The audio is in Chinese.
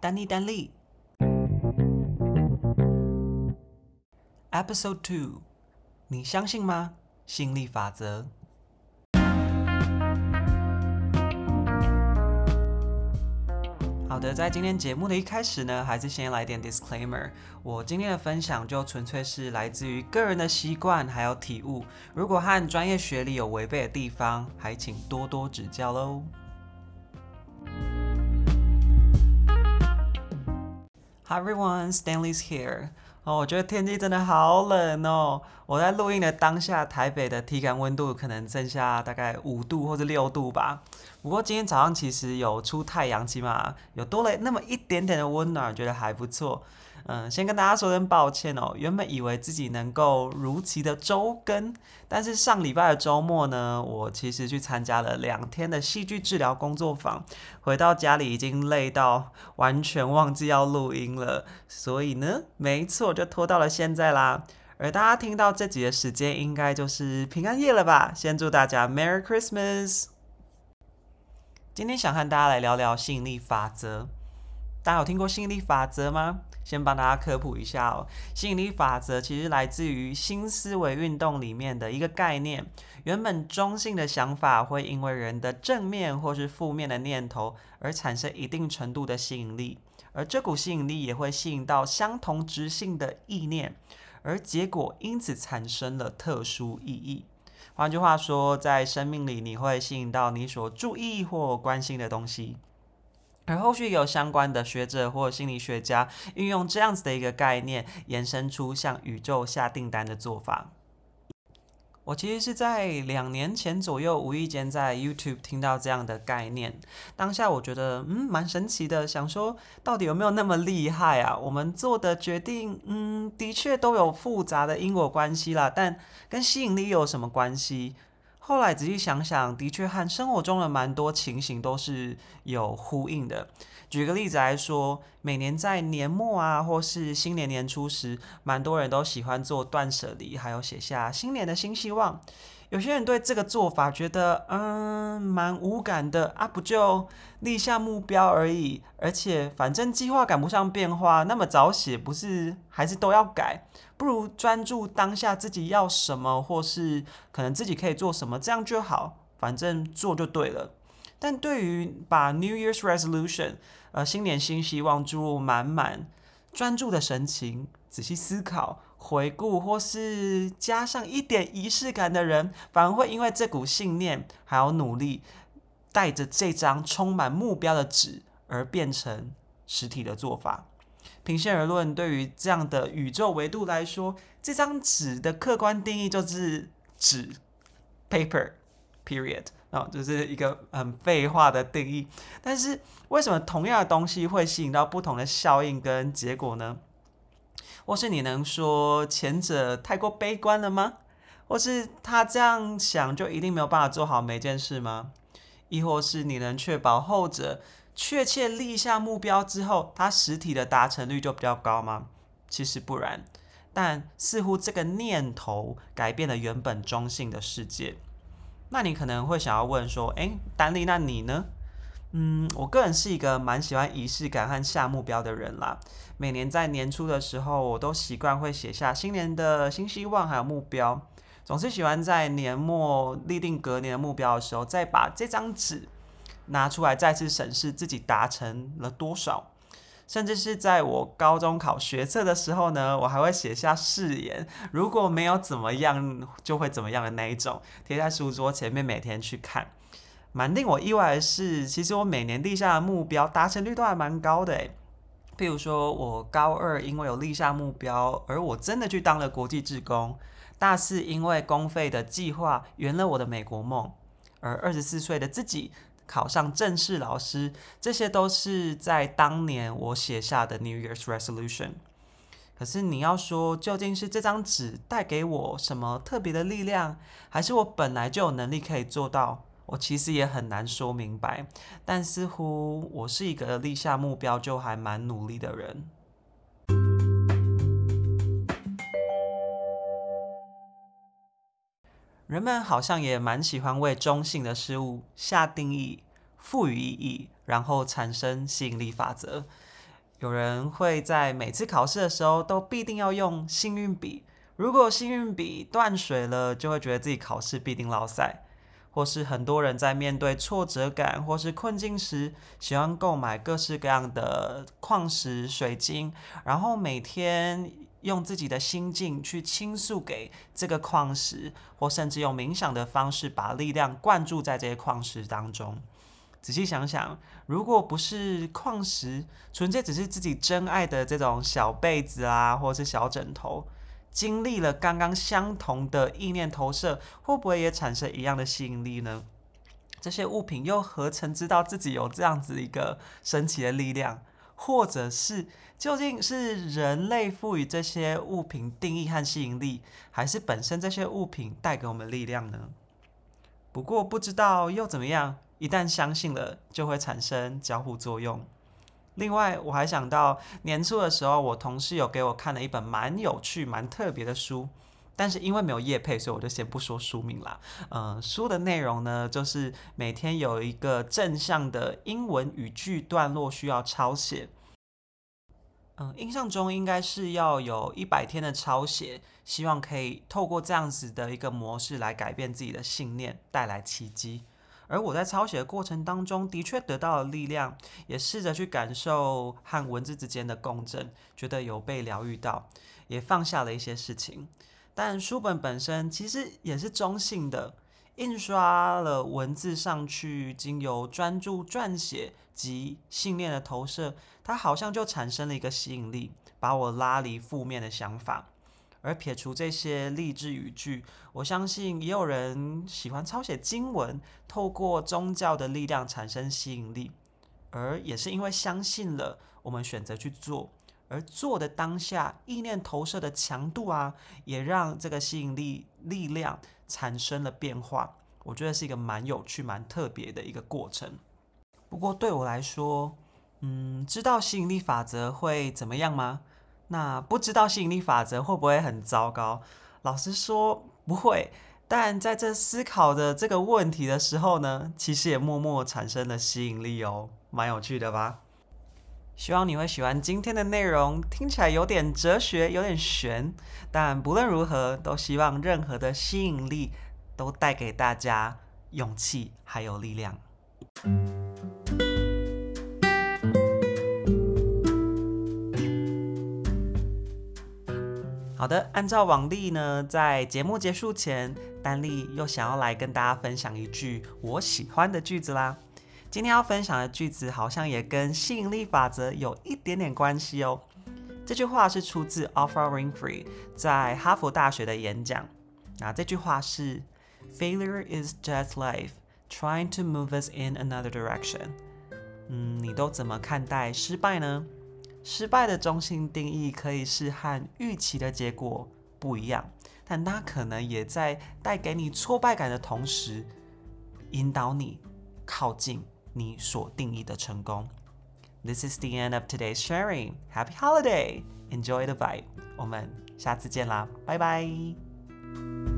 丹尼丹利。Episode Two，你相信吗？吸引力法则。好的，在今天节目的一开始呢，还是先来点 disclaimer。我今天的分享就纯粹是来自于个人的习惯还有体悟，如果和专业学历有违背的地方，还请多多指教喽。Hi everyone, Stanley's here. 哦，我觉得天气真的好冷哦！我在录音的当下，台北的体感温度可能剩下大概五度或者六度吧。不过今天早上其实有出太阳，起码有多了那么一点点的温暖，觉得还不错。嗯，先跟大家说声抱歉哦。原本以为自己能够如期的周更，但是上礼拜的周末呢，我其实去参加了两天的戏剧治疗工作坊，回到家里已经累到完全忘记要录音了，所以呢，没错，就拖到了现在啦。而大家听到这集的时间，应该就是平安夜了吧？先祝大家 Merry Christmas！今天想和大家来聊聊吸引力法则。大家有听过吸引力法则吗？先帮大家科普一下哦，吸引力法则其实来自于新思维运动里面的一个概念。原本中性的想法会因为人的正面或是负面的念头而产生一定程度的吸引力，而这股吸引力也会吸引到相同直性的意念，而结果因此产生了特殊意义。换句话说，在生命里你会吸引到你所注意或关心的东西。而后续有相关的学者或心理学家运用这样子的一个概念，延伸出向宇宙下订单的做法。我其实是在两年前左右，无意间在 YouTube 听到这样的概念，当下我觉得嗯蛮神奇的，想说到底有没有那么厉害啊？我们做的决定，嗯，的确都有复杂的因果关系啦，但跟吸引力有什么关系？后来仔细想想，的确和生活中的蛮多情形都是有呼应的。举个例子来说，每年在年末啊，或是新年年初时，蛮多人都喜欢做断舍离，还有写下新年的新希望。有些人对这个做法觉得，嗯，蛮无感的啊，不就立下目标而已，而且反正计划赶不上变化，那么早写不是还是都要改？不如专注当下自己要什么，或是可能自己可以做什么，这样就好，反正做就对了。但对于把 New Year's Resolution，呃，新年新希望注入满满专注的神情，仔细思考。回顾或是加上一点仪式感的人，反而会因为这股信念还有努力，带着这张充满目标的纸而变成实体的做法。平心而论，对于这样的宇宙维度来说，这张纸的客观定义就是纸，paper，period，啊，就是一个很废话的定义。但是为什么同样的东西会吸引到不同的效应跟结果呢？或是你能说前者太过悲观了吗？或是他这样想就一定没有办法做好每件事吗？亦或是你能确保后者确切立下目标之后，他实体的达成率就比较高吗？其实不然，但似乎这个念头改变了原本中性的世界。那你可能会想要问说：诶，丹利，那你呢？嗯，我个人是一个蛮喜欢仪式感和下目标的人啦。每年在年初的时候，我都习惯会写下新年的新希望还有目标。总是喜欢在年末立定隔年的目标的时候，再把这张纸拿出来再次审视自己达成了多少。甚至是在我高中考学测的时候呢，我还会写下誓言，如果没有怎么样，就会怎么样的那一种，贴在书桌前面，每天去看。蛮令我意外的是，其实我每年立下的目标达成率都还蛮高的诶。譬如说，我高二因为有立下目标，而我真的去当了国际志工；大四因为公费的计划圆了我的美国梦；而二十四岁的自己考上正式老师，这些都是在当年我写下的 New Year's Resolution。可是你要说，究竟是这张纸带给我什么特别的力量，还是我本来就有能力可以做到？我其实也很难说明白，但似乎我是一个立下目标就还蛮努力的人。人们好像也蛮喜欢为中性的事物下定义、赋予意义，然后产生吸引力法则。有人会在每次考试的时候都必定要用幸运笔，如果幸运笔断水了，就会觉得自己考试必定落赛。或是很多人在面对挫折感或是困境时，喜欢购买各式各样的矿石、水晶，然后每天用自己的心境去倾诉给这个矿石，或甚至用冥想的方式把力量灌注在这些矿石当中。仔细想想，如果不是矿石，纯粹只是自己真爱的这种小被子啊，或是小枕头。经历了刚刚相同的意念投射，会不会也产生一样的吸引力呢？这些物品又何曾知道自己有这样子一个神奇的力量？或者是究竟是人类赋予这些物品定义和吸引力，还是本身这些物品带给我们力量呢？不过不知道又怎么样？一旦相信了，就会产生交互作用。另外，我还想到年初的时候，我同事有给我看了一本蛮有趣、蛮特别的书，但是因为没有业配，所以我就先不说书名啦。嗯、呃，书的内容呢，就是每天有一个正向的英文语句段落需要抄写。嗯、印象中应该是要有一百天的抄写，希望可以透过这样子的一个模式来改变自己的信念，带来奇迹。而我在抄写的过程当中，的确得到了力量，也试着去感受和文字之间的共振，觉得有被疗愈到，也放下了一些事情。但书本本身其实也是中性的，印刷了文字上去，经由专注撰写及信念的投射，它好像就产生了一个吸引力，把我拉离负面的想法。而撇除这些励志语句，我相信也有人喜欢抄写经文，透过宗教的力量产生吸引力。而也是因为相信了，我们选择去做，而做的当下，意念投射的强度啊，也让这个吸引力力量产生了变化。我觉得是一个蛮有趣、蛮特别的一个过程。不过对我来说，嗯，知道吸引力法则会怎么样吗？那不知道吸引力法则会不会很糟糕？老实说不会，但在这思考的这个问题的时候呢，其实也默默产生了吸引力哦，蛮有趣的吧？希望你会喜欢今天的内容，听起来有点哲学，有点悬，但不论如何，都希望任何的吸引力都带给大家勇气还有力量。好的，按照往例呢，在节目结束前，丹丽又想要来跟大家分享一句我喜欢的句子啦。今天要分享的句子好像也跟吸引力法则有一点点关系哦。这句话是出自 Oprah Winfrey 在哈佛大学的演讲。那这句话是：“Failure is just life trying to move us in another direction。”嗯，你都怎么看待失败呢？失败的中性定义可以是和预期的结果不一样，但它可能也在带给你挫败感的同时，引导你靠近你所定义的成功。This is the end of today's sharing. Happy holiday! Enjoy the vibe. 我们下次见啦，拜拜。